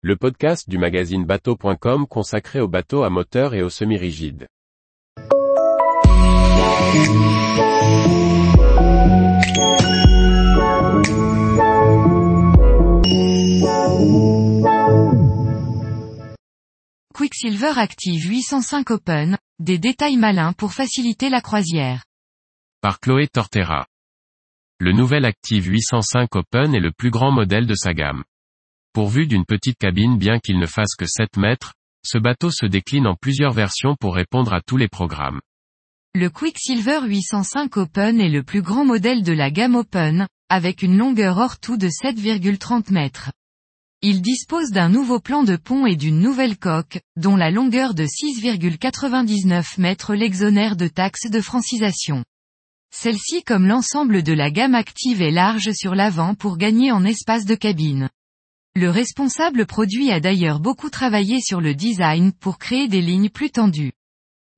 le podcast du magazine bateau.com consacré aux bateaux à moteur et aux semi-rigides. Quicksilver Active 805 Open, des détails malins pour faciliter la croisière. Par Chloé Tortera. Le nouvel Active 805 Open est le plus grand modèle de sa gamme. Pourvu d'une petite cabine bien qu'il ne fasse que 7 mètres, ce bateau se décline en plusieurs versions pour répondre à tous les programmes. Le Quicksilver 805 Open est le plus grand modèle de la gamme Open, avec une longueur hors tout de 7,30 mètres. Il dispose d'un nouveau plan de pont et d'une nouvelle coque, dont la longueur de 6,99 mètres l'exonère de taxes de francisation. Celle-ci comme l'ensemble de la gamme active est large sur l'avant pour gagner en espace de cabine. Le responsable produit a d'ailleurs beaucoup travaillé sur le design pour créer des lignes plus tendues.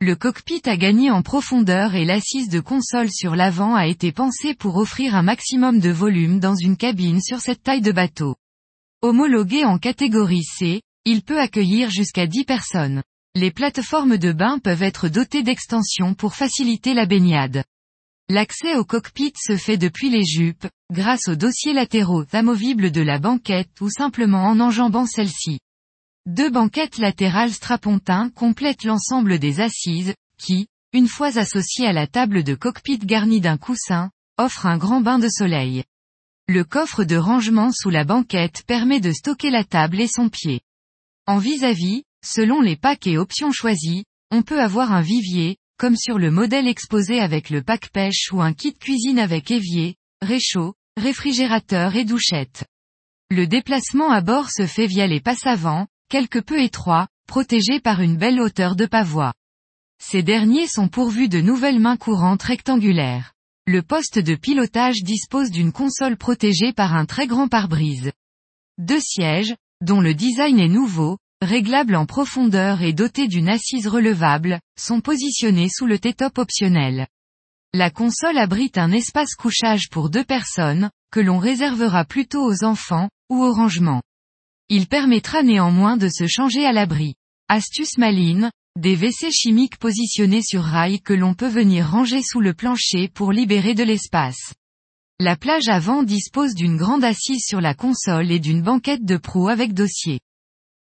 Le cockpit a gagné en profondeur et l'assise de console sur l'avant a été pensée pour offrir un maximum de volume dans une cabine sur cette taille de bateau. Homologué en catégorie C, il peut accueillir jusqu'à 10 personnes. Les plateformes de bain peuvent être dotées d'extensions pour faciliter la baignade. L'accès au cockpit se fait depuis les jupes, grâce aux dossiers latéraux amovibles de la banquette ou simplement en enjambant celle-ci. Deux banquettes latérales strapontins complètent l'ensemble des assises, qui, une fois associées à la table de cockpit garnie d'un coussin, offrent un grand bain de soleil. Le coffre de rangement sous la banquette permet de stocker la table et son pied. En vis-à-vis, selon les packs et options choisies, on peut avoir un vivier, comme sur le modèle exposé avec le pack pêche ou un kit cuisine avec évier, réchaud, réfrigérateur et douchette. Le déplacement à bord se fait via les passes avant, quelque peu étroits, protégés par une belle hauteur de pavois. Ces derniers sont pourvus de nouvelles mains courantes rectangulaires. Le poste de pilotage dispose d'une console protégée par un très grand pare-brise. Deux sièges, dont le design est nouveau, réglables en profondeur et dotés d'une assise relevable, sont positionnés sous le T-top optionnel. La console abrite un espace couchage pour deux personnes, que l'on réservera plutôt aux enfants, ou au rangement. Il permettra néanmoins de se changer à l'abri. Astuce maline, des WC chimiques positionnés sur rail que l'on peut venir ranger sous le plancher pour libérer de l'espace. La plage avant dispose d'une grande assise sur la console et d'une banquette de proue avec dossier.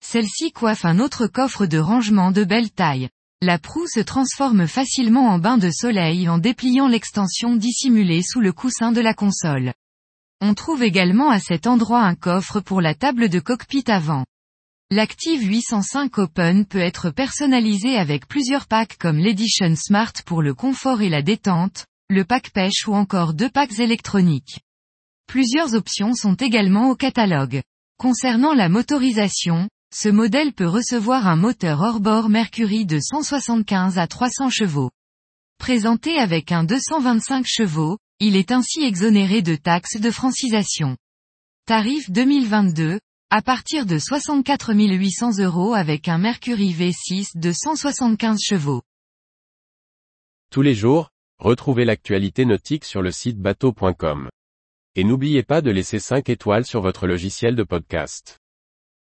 Celle-ci coiffe un autre coffre de rangement de belle taille. La proue se transforme facilement en bain de soleil en dépliant l'extension dissimulée sous le coussin de la console. On trouve également à cet endroit un coffre pour la table de cockpit avant. L'Active 805 Open peut être personnalisé avec plusieurs packs comme l'Edition Smart pour le confort et la détente, le pack pêche ou encore deux packs électroniques. Plusieurs options sont également au catalogue. Concernant la motorisation, ce modèle peut recevoir un moteur hors-bord Mercury de 175 à 300 chevaux. Présenté avec un 225 chevaux, il est ainsi exonéré de taxes de francisation. Tarif 2022, à partir de 64 800 euros avec un Mercury V6 de 175 chevaux. Tous les jours, retrouvez l'actualité nautique sur le site bateau.com. Et n'oubliez pas de laisser 5 étoiles sur votre logiciel de podcast.